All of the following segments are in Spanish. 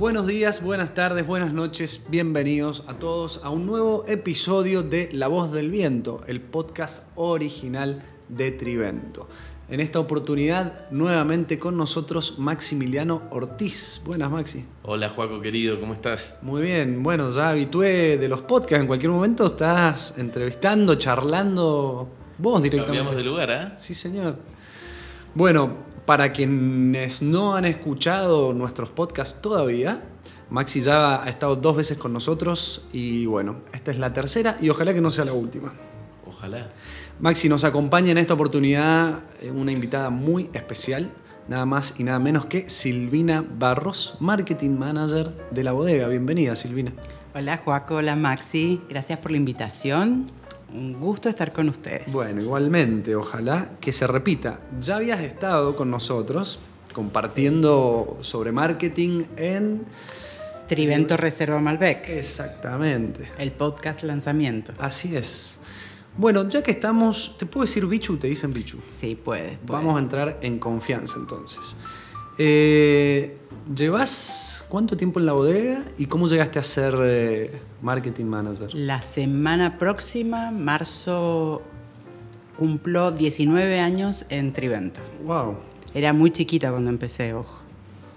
Buenos días, buenas tardes, buenas noches, bienvenidos a todos a un nuevo episodio de La Voz del Viento, el podcast original de Trivento. En esta oportunidad, nuevamente con nosotros Maximiliano Ortiz. Buenas, Maxi. Hola, Juaco querido, ¿cómo estás? Muy bien, bueno, ya habitué de los podcasts. En cualquier momento estás entrevistando, charlando vos directamente. Cambiamos de lugar, ¿eh? Sí, señor. Bueno, para quienes no han escuchado nuestros podcasts todavía, Maxi ya ha estado dos veces con nosotros y bueno, esta es la tercera y ojalá que no sea la última. Ojalá. Maxi nos acompaña en esta oportunidad eh, una invitada muy especial, nada más y nada menos que Silvina Barros, Marketing Manager de la bodega. Bienvenida, Silvina. Hola, Joaco, hola, Maxi. Gracias por la invitación. Un gusto estar con ustedes. Bueno, igualmente, ojalá que se repita. Ya habías estado con nosotros compartiendo sobre marketing en... Trivento Reserva Malbec. Exactamente. El podcast lanzamiento. Así es. Bueno, ya que estamos, ¿te puedo decir bichu? ¿Te dicen bichu? Sí, puedes. Vamos a entrar en confianza entonces. Eh, ¿Llevas cuánto tiempo en la bodega y cómo llegaste a ser eh, marketing manager? La semana próxima, marzo, cumplo 19 años en Trivento. Wow. Era muy chiquita cuando empecé, ojo.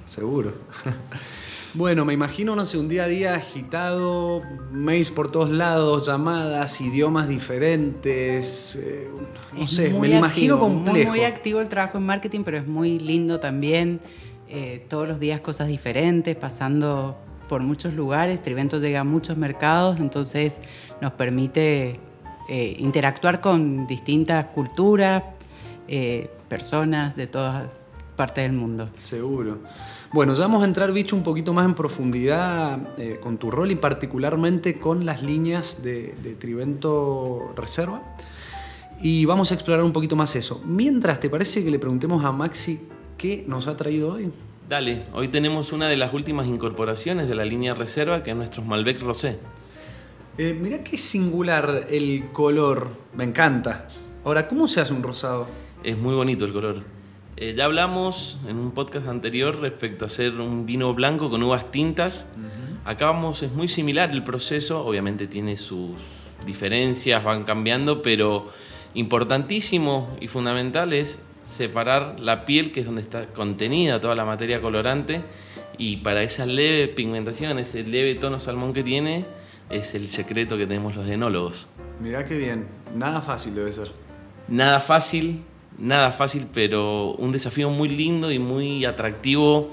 Seguro. Bueno, me imagino, no sé, un día a día agitado, mails por todos lados, llamadas, idiomas diferentes. Eh, no sé, me lo imagino complejo. Muy, muy activo el trabajo en marketing, pero es muy lindo también. Eh, todos los días cosas diferentes, pasando por muchos lugares. Trivento llega a muchos mercados, entonces nos permite eh, interactuar con distintas culturas, personas de todas partes del mundo. Seguro. Bueno, ya vamos a entrar, bicho, un poquito más en profundidad eh, con tu rol y particularmente con las líneas de, de, Trivento Reserva. Y vamos a explorar un poquito más eso. Mientras, ¿te parece que le preguntemos a Maxi qué nos ha traído hoy? Dale, hoy tenemos una de las últimas incorporaciones de la línea Reserva, que es nuestro Malbec Rosé. Eh, mirá qué singular el color, me encanta. Ahora, ¿cómo se hace un rosado? Es muy bonito el color. Eh, ya hablamos en un podcast anterior respecto a hacer un vino blanco con uvas tintas. Acá vamos, es muy similar el proceso, obviamente tiene sus diferencias, van cambiando, pero importantísimo y fundamental es separar la piel, que es donde está contenida toda la materia colorante, y para esa leve pigmentación, ese leve tono salmón que tiene, es el secreto que tenemos los enólogos. Mirá qué bien, nada fácil debe ser. Nada fácil, nada fácil, pero un desafío muy lindo y muy atractivo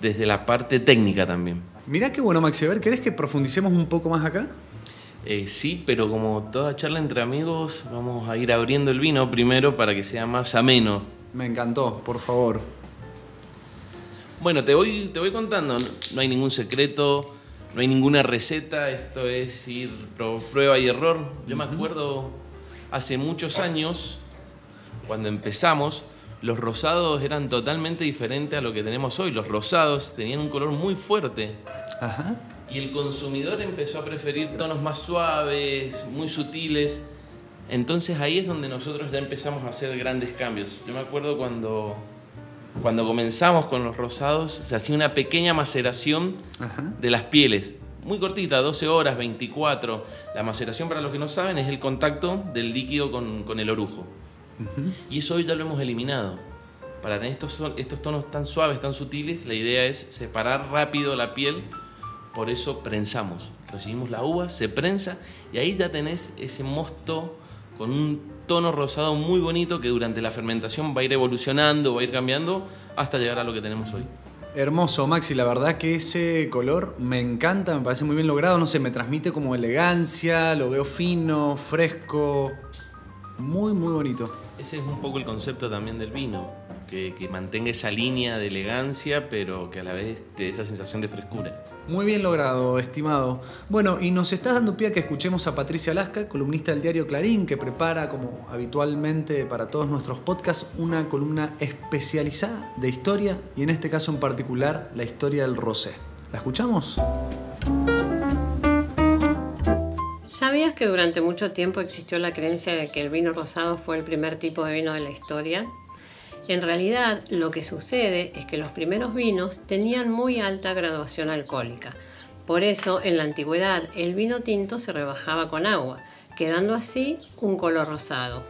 desde la parte técnica también. Mirá qué bueno, Maxi. A ver, ¿querés que profundicemos un poco más acá? Eh, sí, pero como toda charla entre amigos, vamos a ir abriendo el vino primero para que sea más ameno. Me encantó, por favor. Bueno, te voy, te voy contando, no hay ningún secreto, no hay ninguna receta, esto es ir prueba y error. Yo me acuerdo hace muchos años, cuando empezamos, los rosados eran totalmente diferentes a lo que tenemos hoy. Los rosados tenían un color muy fuerte. Ajá. Y el consumidor empezó a preferir tonos más suaves, muy sutiles. Entonces ahí es donde nosotros ya empezamos a hacer grandes cambios. Yo me acuerdo cuando, cuando comenzamos con los rosados, se hacía una pequeña maceración Ajá. de las pieles. Muy cortita, 12 horas, 24. La maceración, para los que no saben, es el contacto del líquido con, con el orujo. Y eso hoy ya lo hemos eliminado. Para tener estos, estos tonos tan suaves, tan sutiles, la idea es separar rápido la piel. Por eso prensamos. Recibimos la uva, se prensa y ahí ya tenés ese mosto con un tono rosado muy bonito que durante la fermentación va a ir evolucionando, va a ir cambiando hasta llegar a lo que tenemos hoy. Hermoso, Maxi. La verdad que ese color me encanta, me parece muy bien logrado. No sé, me transmite como elegancia, lo veo fino, fresco. Muy, muy bonito. Ese es un poco el concepto también del vino, que, que, mantenga esa línea de elegancia, pero que a la vez te dé esa sensación de frescura. Muy bien logrado, estimado. Bueno, y nos estás dando pie a que escuchemos a Patricia Lasca, columnista del diario Clarín, que prepara, como habitualmente para todos nuestros podcasts, una columna especializada de historia, y en este caso en particular, la historia del rosé. ¿La escuchamos? ¿Sabías que durante mucho tiempo existió la creencia de que el vino rosado fue el primer tipo de vino de la historia? En realidad, lo que sucede es que los primeros vinos tenían muy alta graduación alcohólica. Por eso, en la antigüedad, el vino tinto se rebajaba con agua, quedando así un color rosado.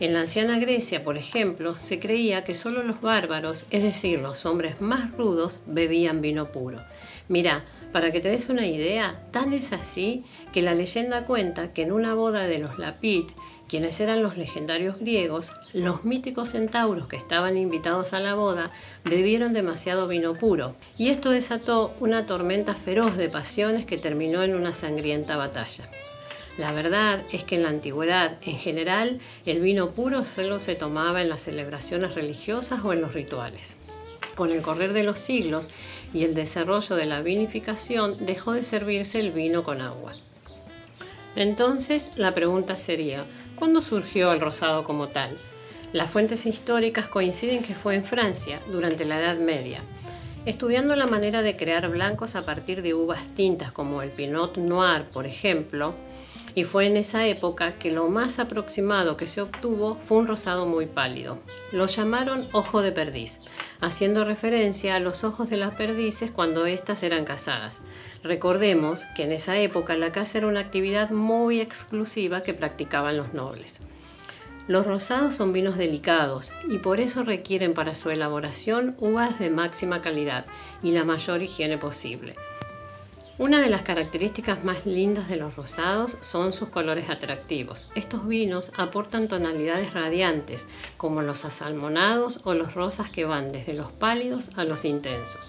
En la anciana Grecia, por ejemplo, se creía que solo los bárbaros, es decir, los hombres más rudos, bebían vino puro. Mira, para que te des una idea, tan es así que la leyenda cuenta que en una boda de los Lapid, quienes eran los legendarios griegos, los míticos centauros que estaban invitados a la boda bebieron demasiado vino puro, y esto desató una tormenta feroz de pasiones que terminó en una sangrienta batalla. La verdad es que en la antigüedad, en general, el vino puro solo se tomaba en las celebraciones religiosas o en los rituales. Con el correr de los siglos y el desarrollo de la vinificación, dejó de servirse el vino con agua. Entonces, la pregunta sería, ¿Cuándo surgió el rosado como tal? Las fuentes históricas coinciden que fue en Francia, durante la Edad Media. Estudiando la manera de crear blancos a partir de uvas tintas como el Pinot Noir, por ejemplo, y fue en esa época que lo más aproximado que se obtuvo fue un rosado muy pálido. Lo llamaron ojo de perdiz, haciendo referencia a los ojos de las perdices cuando éstas eran cazadas. Recordemos que en esa época la caza era una actividad muy exclusiva que practicaban los nobles. Los rosados son vinos delicados y por eso requieren para su elaboración uvas de máxima calidad y la mayor higiene posible. Una de las características más lindas de los rosados son sus colores atractivos. Estos vinos aportan tonalidades radiantes, como los asalmonados o los rosas que van desde los pálidos a los intensos.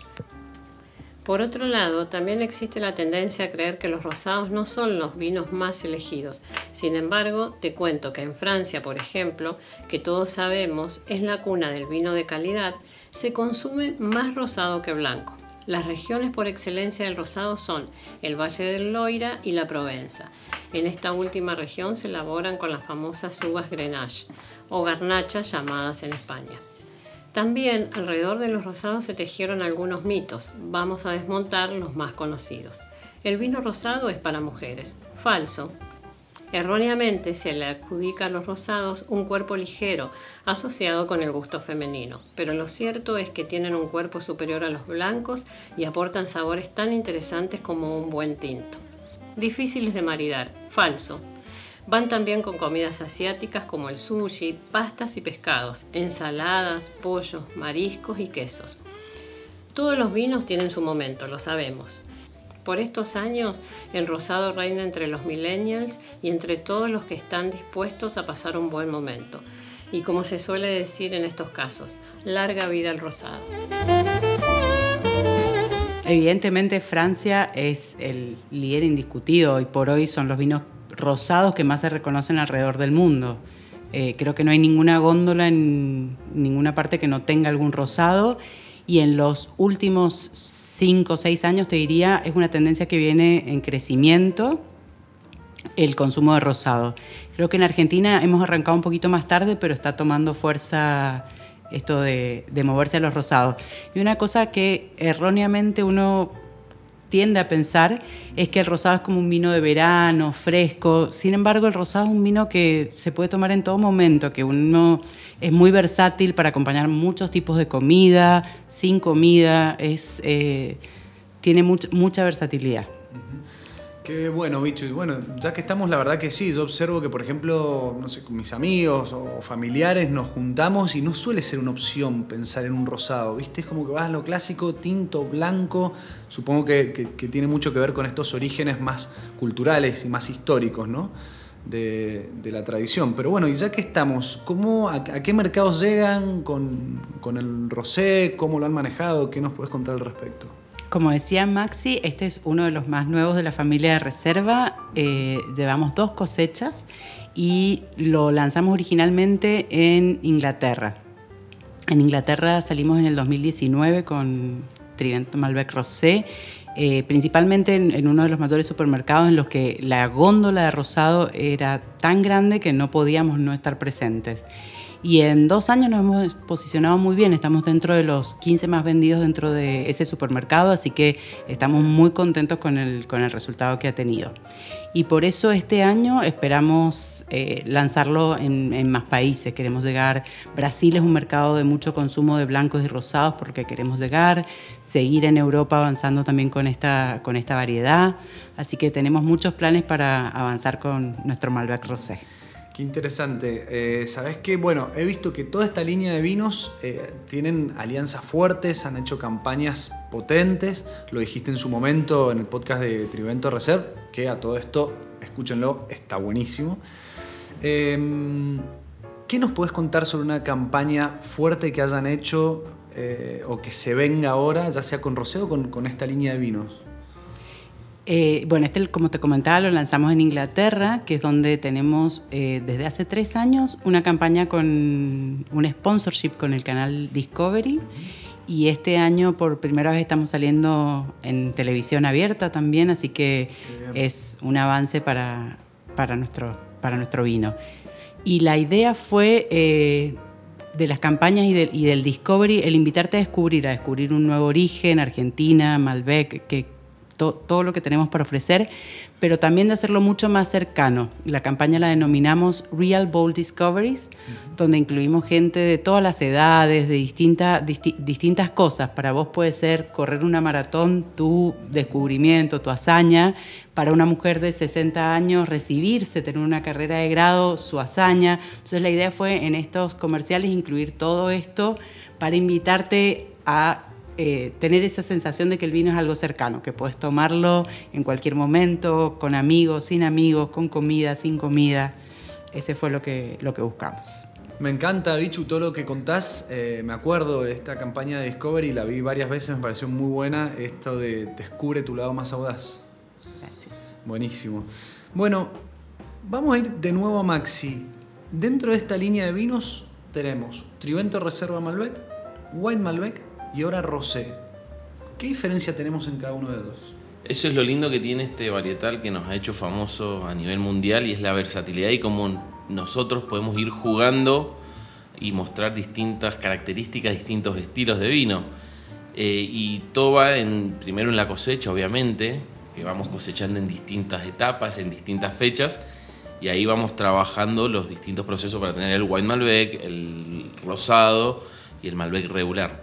Por otro lado, también existe la tendencia a creer que los rosados no son los vinos más elegidos. Sin embargo, te cuento que en Francia, por ejemplo, que todos sabemos es la cuna del vino de calidad, se consume más rosado que blanco. Las regiones por excelencia del rosado son el Valle del Loira y la Provenza. En esta última región se elaboran con las famosas uvas Grenache o garnachas llamadas en España. También alrededor de los rosados se tejieron algunos mitos. Vamos a desmontar los más conocidos. El vino rosado es para mujeres. Falso. Erróneamente se le adjudica a los rosados un cuerpo ligero asociado con el gusto femenino, pero lo cierto es que tienen un cuerpo superior a los blancos y aportan sabores tan interesantes como un buen tinto. Difíciles de maridar, falso. Van también con comidas asiáticas como el sushi, pastas y pescados, ensaladas, pollos, mariscos y quesos. Todos los vinos tienen su momento, lo sabemos. Por estos años, el rosado reina entre los millennials y entre todos los que están dispuestos a pasar un buen momento. Y como se suele decir en estos casos, larga vida al rosado. Evidentemente Francia es el líder indiscutido y por hoy son los vinos rosados que más se reconocen alrededor del mundo. Eh, creo que no hay ninguna góndola en ninguna parte que no tenga algún rosado y en los últimos cinco o seis años, te diría, es una tendencia que viene en crecimiento el consumo de rosado. Creo que en Argentina hemos arrancado un poquito más tarde, pero está tomando fuerza esto de, de moverse a los rosados. Y una cosa que erróneamente uno tiende a pensar es que el rosado es como un vino de verano, fresco. Sin embargo, el rosado es un vino que se puede tomar en todo momento, que uno es muy versátil para acompañar muchos tipos de comida, sin comida, es, eh, tiene mucha versatilidad. Qué bueno, bicho. Y bueno, ya que estamos, la verdad que sí, yo observo que, por ejemplo, no sé, con mis amigos o familiares nos juntamos y no suele ser una opción pensar en un rosado, ¿viste? Es como que vas a lo clásico, tinto, blanco. Supongo que, tiene mucho que ver con estos orígenes más culturales y más históricos, ¿no? De, la tradición. Pero bueno, y ya que estamos, ¿cómo, a, qué mercados llegan con, con el rosé? ¿Cómo lo han manejado? ¿Qué nos puedes contar al respecto? Como decía Maxi, este es uno de los más nuevos de la familia de reserva. Eh, llevamos dos cosechas y lo lanzamos originalmente en Inglaterra. En Inglaterra salimos en el 2019 con Trivento Malbec Rosé, eh, principalmente en, uno de los mayores supermercados en los que la góndola de rosado era tan grande que no podíamos no estar presentes. Y en dos años nos hemos posicionado muy bien, estamos dentro de los 15 más vendidos dentro de ese supermercado, así que estamos muy contentos con el, con el resultado que ha tenido. Y por eso este año esperamos eh, lanzarlo en, en, más países. Queremos llegar, Brasil es un mercado de mucho consumo de blancos y rosados porque queremos llegar, seguir en Europa avanzando también con esta, con esta variedad. Así que tenemos muchos planes para avanzar con nuestro Malbec Rosé. Interesante. Eh, Sabes que, bueno, he visto que toda esta línea de vinos eh, tienen alianzas fuertes, han hecho campañas potentes. Lo dijiste en su momento en el podcast de Trivento Reserve, que a todo esto, escúchenlo, está buenísimo. Eh, ¿Qué nos puedes contar sobre una campaña fuerte que hayan hecho eh, o que se venga ahora, ya sea con Rosé o con esta línea de vinos? Eh, bueno, este, como te comentaba, lo lanzamos en Inglaterra, que es donde tenemos eh, desde hace tres años una campaña con un sponsorship con el canal Discovery. Y este año por primera vez estamos saliendo en televisión abierta también, así que es un avance para, para, nuestro, para nuestro vino. Y la idea fue eh, de las campañas y, de, y, del Discovery el invitarte a descubrir, a descubrir un nuevo origen, Argentina, Malbec, que to, todo lo que tenemos para ofrecer, pero también de hacerlo mucho más cercano. La campaña la denominamos Real Bold Discoveries, uh -huh. donde incluimos gente de todas las edades, de distinta, disti distintas cosas. Para vos puede ser correr una maratón, tu descubrimiento, tu hazaña. Para una mujer de 60 años, recibirse, tener una carrera de grado, su hazaña. Entonces la idea fue en estos comerciales incluir todo esto para invitarte a eh, tener esa sensación de que el vino es algo cercano, que puedes tomarlo en cualquier momento, con amigos, sin amigos, con comida, sin comida. Ese fue lo que, lo que buscamos. Me encanta, Bichu, todo lo que contás. Eh, me acuerdo de esta campaña de Discovery, la vi varias veces, me pareció muy buena. Esto de descubre tu lado más audaz. Gracias. Buenísimo. Bueno, vamos a ir de nuevo a Maxi. Dentro de esta línea de vinos tenemos Trivento Reserva Malbec, White Malbec y ahora rosé. ¿Qué diferencia tenemos en cada uno de ellos? Eso es lo lindo que tiene este varietal que nos ha hecho famoso a nivel mundial y es la versatilidad y cómo nosotros podemos ir jugando y mostrar distintas características, distintos estilos de vino. Eh, y todo va en, primero en la cosecha, obviamente, que vamos cosechando en distintas etapas, en distintas fechas, y ahí vamos trabajando los distintos procesos para tener el white Malbec, el rosado y el Malbec regular.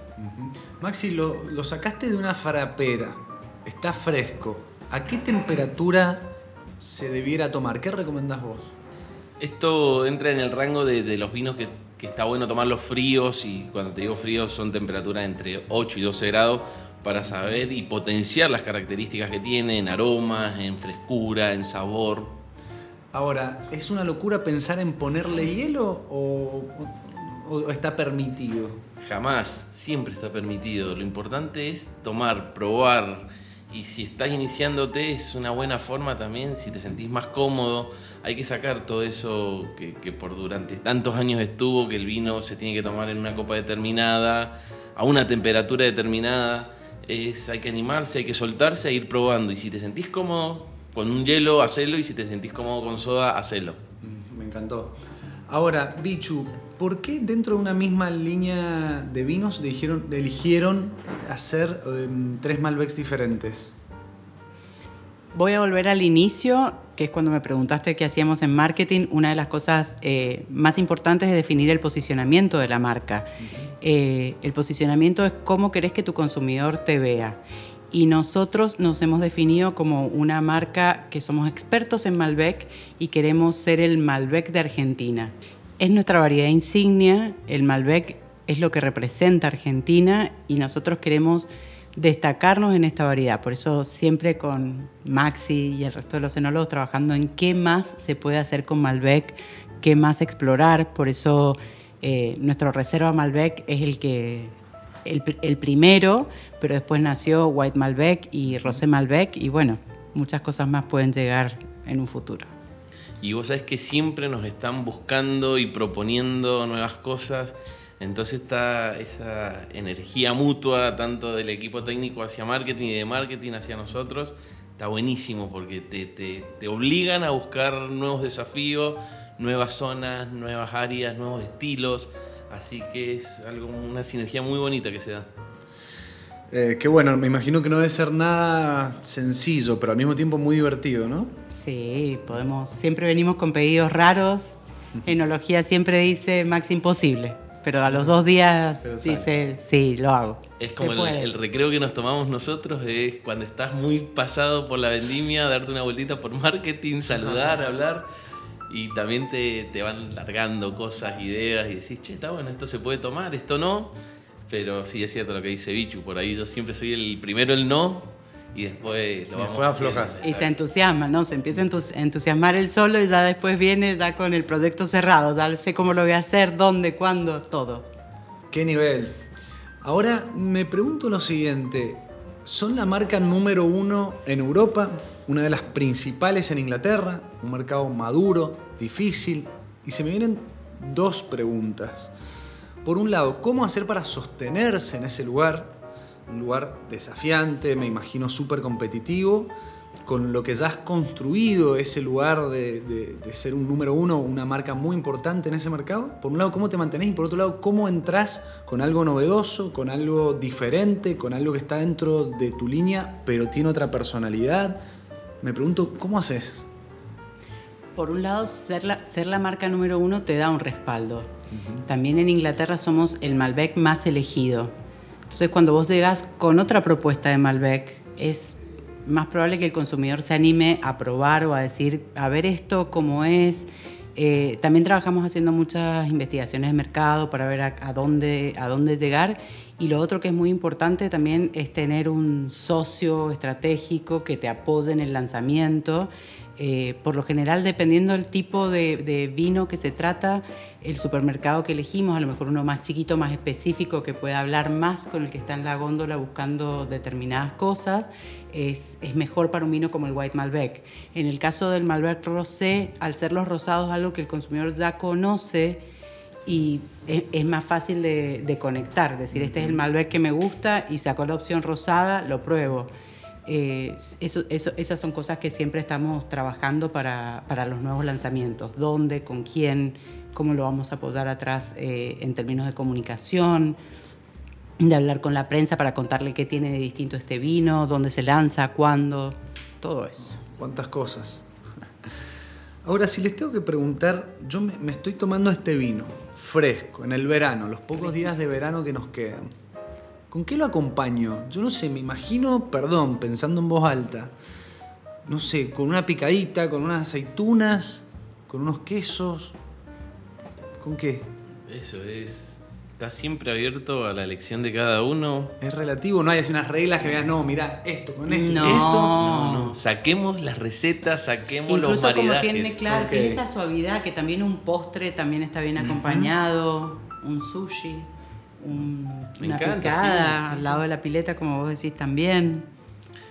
Maxi, lo, lo, sacaste de una farapera, está fresco. ¿A qué temperatura se debiera tomar? ¿Qué recomendás vos? Esto entra en el rango de, de los vinos que, que, está bueno tomarlos fríos y cuando te digo fríos son temperaturas entre 8 y 12 grados para saber y potenciar las características que tiene en aromas, en frescura, en sabor. Ahora, ¿es una locura pensar en ponerle hielo o, o está permitido? Jamás, siempre está permitido. Lo importante es tomar, probar. Y si estás iniciándote es una buena forma también, si te sentís más cómodo. Hay que sacar todo eso que, por durante tantos años estuvo, que el vino se tiene que tomar en una copa determinada, a una temperatura determinada. Es, hay que animarse, hay que soltarse e ir probando. Y si te sentís cómodo con un hielo, hacelo. Y si te sentís cómodo con soda, hacelo. Me encantó. Ahora, Bichu, ¿por qué dentro de una misma línea de vinos eligieron, eligieron hacer um, tres Malbecs diferentes? Voy a volver al inicio, que es cuando me preguntaste qué hacíamos en marketing. Una de las cosas eh, más importantes es definir el posicionamiento de la marca. Uh -huh. eh, el posicionamiento es cómo querés que tu consumidor te vea. Y nosotros nos hemos definido como una marca que somos expertos en Malbec y queremos ser el Malbec de Argentina. Es nuestra variedad insignia, el Malbec es lo que representa Argentina y nosotros queremos destacarnos en esta variedad. Por eso siempre con Maxi y el resto de los enólogos trabajando en qué más se puede hacer con Malbec, qué más explorar. Por eso eh, nuestro reserva Malbec es el que el, el, primero, pero después nació White Malbec y Rosé Malbec y bueno, muchas cosas más pueden llegar en un futuro. Y vos sabés que siempre nos están buscando y proponiendo nuevas cosas, entonces está esa energía mutua tanto del equipo técnico hacia marketing y de marketing hacia nosotros, está buenísimo porque te, te, te obligan a buscar nuevos desafíos, nuevas zonas, nuevas áreas, nuevos estilos. Así que es algo, una sinergia muy bonita que se da. Eh, qué bueno, me imagino que no debe ser nada sencillo, pero al mismo tiempo muy divertido, ¿no? Sí, podemos. Siempre venimos con pedidos raros. Enología siempre dice Max imposible, pero a los dos días dice sí, lo hago. Es como el, el recreo que nos tomamos nosotros, es cuando estás muy pasado por la vendimia, darte una vueltita por marketing, saludar, hablar. Y también te, te van largando cosas, ideas y decís, che, está bueno, esto se puede tomar, esto no. Pero sí es cierto lo que dice Bichu, por ahí yo siempre soy el primero el no y después lo Y vamos después haciendo. aflojas. Y se entusiasma, ¿no? Se empieza a entus- entusiasmar él solo y ya después viene ya con el proyecto cerrado. Ya sé cómo lo voy a hacer, dónde, cuándo, todo. Qué nivel. Ahora me pregunto lo siguiente. ¿Son la marca número uno en Europa? ¿Una de las principales en Inglaterra? ¿Un mercado maduro, difícil? Y se me vienen dos preguntas. Por un lado, ¿cómo hacer para sostenerse en ese lugar? Un lugar desafiante, me imagino súper competitivo, con lo que ya has construido ese lugar de, ser un número uno, una marca muy importante en ese mercado. Por un lado, ¿cómo te mantenés? Y por otro lado, ¿cómo entras con algo novedoso, con algo diferente, con algo que está dentro de tu línea, pero tiene otra personalidad? Me pregunto, ¿cómo haces? Por un lado, ser la, ser la marca número uno te da un respaldo. También en Inglaterra somos el Malbec más elegido. Entonces, cuando vos llegás con otra propuesta de Malbec, es más probable que el consumidor se anime a probar o a decir, a ver esto cómo es. Eh, también trabajamos haciendo muchas investigaciones de mercado para ver a, dónde, a dónde llegar. Y lo otro que es muy importante también es tener un socio estratégico que te apoye en el lanzamiento. Eh, por lo general, dependiendo del tipo de, de vino que se trata, el supermercado que elegimos, a lo mejor uno más chiquito, más específico, que pueda hablar más con el que está en la góndola buscando determinadas cosas, es, es mejor para un vino como el White Malbec. En el caso del Malbec Rosé, al ser los rosados algo que el consumidor ya conoce, y es, es más fácil de, de conectar, decir, este es el Malbec que me gusta y sacó la opción rosada, lo pruebo. Eh, eso, eso- esas son cosas que siempre estamos trabajando para, para los nuevos lanzamientos. ¿Dónde, con quién, cómo lo vamos a apoyar atrás eh, en términos de comunicación, de hablar con la prensa para contarle qué tiene de distinto este vino, dónde se lanza, cuándo, todo eso. ¿Cuántas cosas? Ahora, si les tengo que preguntar, yo me, me estoy tomando este vino fresco, en el verano, los pocos días de verano que nos quedan. ¿Con qué lo acompaño? Yo no sé, me imagino, perdón, pensando en voz alta, no sé, con una picadita, con unas aceitunas, con unos quesos. ¿Con qué? Eso es. Está siempre abierto a la elección de cada uno. Es relativo, no hay así unas reglas que veas, no, mira, esto con esto, No. esto. No, no. Saquemos las recetas, saquemos los Incluso como maridajes. tiene, claro, tiene esa suavidad que también un postre también está bien acompañado, un sushi, un- Me una encanta, picada sí, sí, al lado de la pileta, como vos decís también.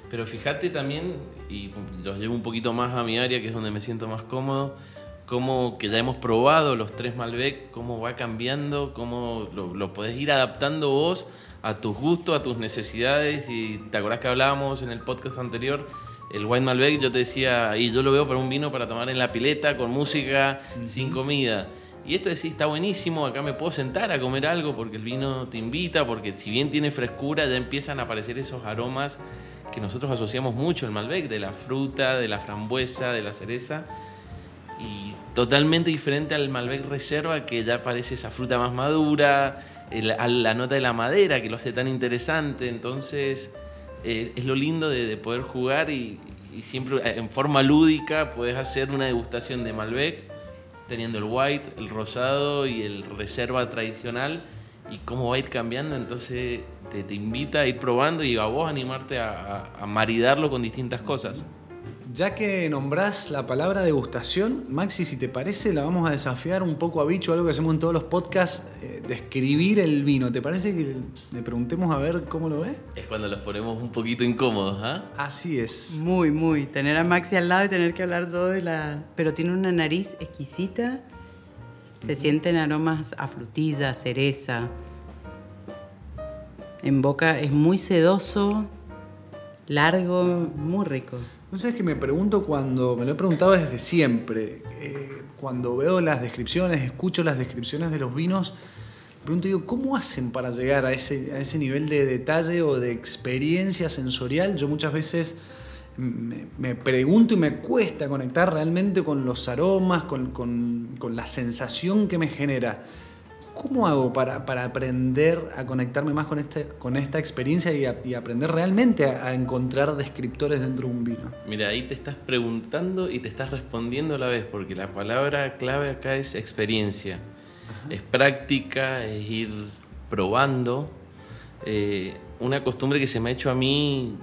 Pero fíjate también, y los llevo un poquito más a mi área, que es donde me siento más cómodo, cómo que ya hemos probado los tres Malbec, cómo va cambiando, cómo lo, lo podés ir adaptando vos a tus gustos, a tus necesidades. Y te acordás que hablábamos en el podcast anterior, el Wine Malbec, yo te decía, y yo lo veo para un vino para tomar en la pileta, con música, sin comida. Y esto decís, está buenísimo, acá me puedo sentar a comer algo porque el vino te invita, porque si bien tiene frescura, ya empiezan a aparecer esos aromas que nosotros asociamos mucho al Malbec, de la fruta, de la frambuesa, de la cereza. Y totalmente diferente al Malbec Reserva, que ya parece esa fruta más madura, el- a la nota de la madera, que lo hace tan interesante. Entonces, eh, es lo lindo de, de poder jugar y, y siempre eh, en forma lúdica puedes hacer una degustación de Malbec, teniendo el white, el rosado y el Reserva tradicional, y cómo va a ir cambiando. Entonces, te, te invita a ir probando y a vos animarte a, a- a maridarlo con distintas cosas. Ya que nombrás la palabra degustación, Maxi, si te parece, la vamos a desafiar un poco a Bicho, algo que hacemos en todos los podcasts, eh, describir el vino. ¿Te parece que le preguntemos a ver cómo lo ve? Es cuando los ponemos un poquito incómodos, ¿ah? Así es. Muy, muy. Tener a Maxi al lado y tener que hablar yo de la... Pero tiene una nariz exquisita. Se sienten aromas a frutilla, cereza. En boca es muy sedoso, largo, muy rico. Entonces es que me pregunto cuando, me lo he preguntado desde siempre, eh, cuando veo las descripciones, escucho las descripciones de los vinos, pregunto yo, ¿cómo hacen para llegar a ese, a ese nivel de detalle o de experiencia sensorial? Yo muchas veces me, me pregunto y me cuesta conectar realmente con los aromas, con, con, con la sensación que me genera. ¿Cómo hago para, para, aprender a conectarme más con, este, con esta experiencia y, a, y aprender realmente a, a, encontrar descriptores dentro de un vino? Mira, ahí te estás preguntando y te estás respondiendo a la vez, porque la palabra clave acá es experiencia. Ajá. Es práctica, es ir probando. Eh, una costumbre que se me ha hecho a mí,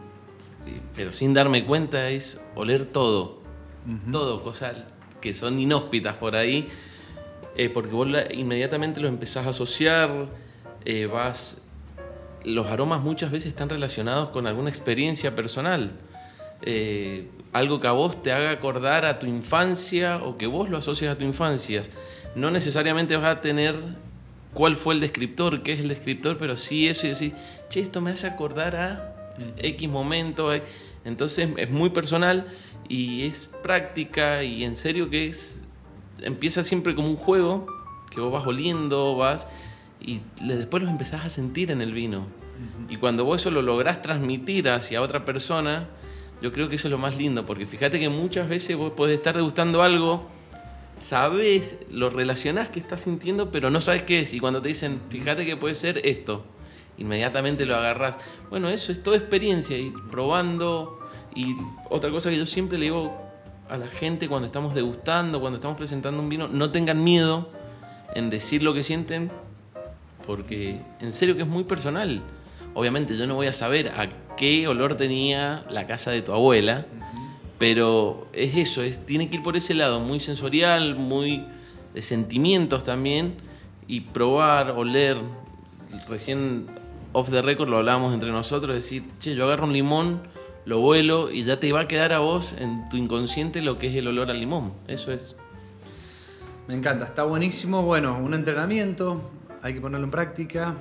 pero sin darme cuenta, es oler todo. Uh -huh. Todo, cosas que son inhóspitas por ahí eh, porque vos la, inmediatamente los empezás a asociar, eh, vas... Los aromas muchas veces están relacionados con alguna experiencia personal. Eh, algo que a vos te haga acordar a tu infancia o que vos lo asocias a tu infancia. No necesariamente vas a tener cuál fue el descriptor, qué es el descriptor, pero sí eso y decir, che, esto me hace acordar a X momento. Entonces es muy personal y es práctica y en serio que es empieza siempre como un juego que vos vas oliendo, vas y después los empezás a sentir en el vino. Uh -huh. Y cuando vos eso lo lográs transmitir hacia otra persona, yo creo que eso es lo más lindo, porque fíjate que muchas veces vos podés estar degustando algo, sabés, lo relacionás que estás sintiendo, pero no sabes qué es. Y cuando te dicen, fíjate que puede ser esto, inmediatamente lo agarrás. Bueno, eso es toda experiencia, ir probando. Y otra cosa que yo siempre le digo a la gente cuando estamos degustando, cuando estamos presentando un vino, no tengan miedo en decir lo que sienten, porque en serio que es muy personal. Obviamente yo no voy a saber a qué olor tenía la casa de tu abuela, uh -huh. pero es eso, es, tiene que ir por ese lado, muy sensorial, muy de sentimientos también, y probar, oler. Recién off the record lo hablábamos entre nosotros, decir, che, yo agarro un limón lo vuelo y ya te va a quedar a vos en tu inconsciente lo que es el olor al limón. Eso es. Me encanta, está buenísimo. Bueno, un entrenamiento, hay que ponerlo en práctica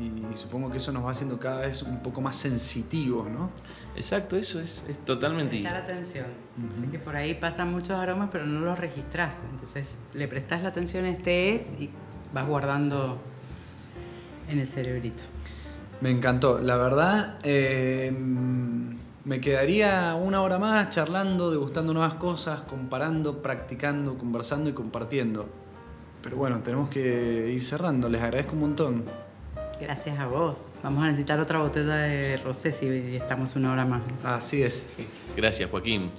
y supongo que eso nos va haciendo cada vez un poco más sensitivos, ¿no? Exacto, eso es, es totalmente. Prestar atención. Uh -huh. que por ahí pasan muchos aromas, pero no los registras. Entonces le prestas la atención a este es y vas guardando en el cerebrito. Me encantó, la verdad. Eh, me quedaría una hora más charlando, degustando nuevas cosas, comparando, practicando, conversando y compartiendo. Pero bueno, tenemos que ir cerrando. Les agradezco un montón. Gracias a vos. Vamos a necesitar otra botella de rosé si estamos una hora más. Así es. Gracias, Joaquín.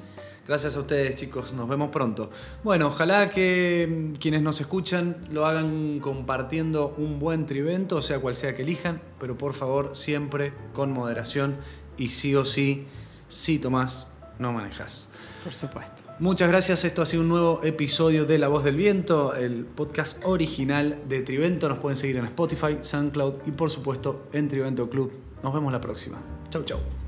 Gracias a ustedes, chicos. Nos vemos pronto. Bueno, ojalá que quienes nos escuchan lo hagan compartiendo un buen trivento, sea cual sea que elijan, pero por favor, siempre con moderación y sí o sí, sí Tomás, no manejas. Por supuesto. Muchas gracias, esto ha sido un nuevo episodio de La Voz del Viento, el podcast original de Trivento. Nos pueden seguir en Spotify, SoundCloud y por supuesto en Trivento Club. Nos vemos la próxima. Chau, chau.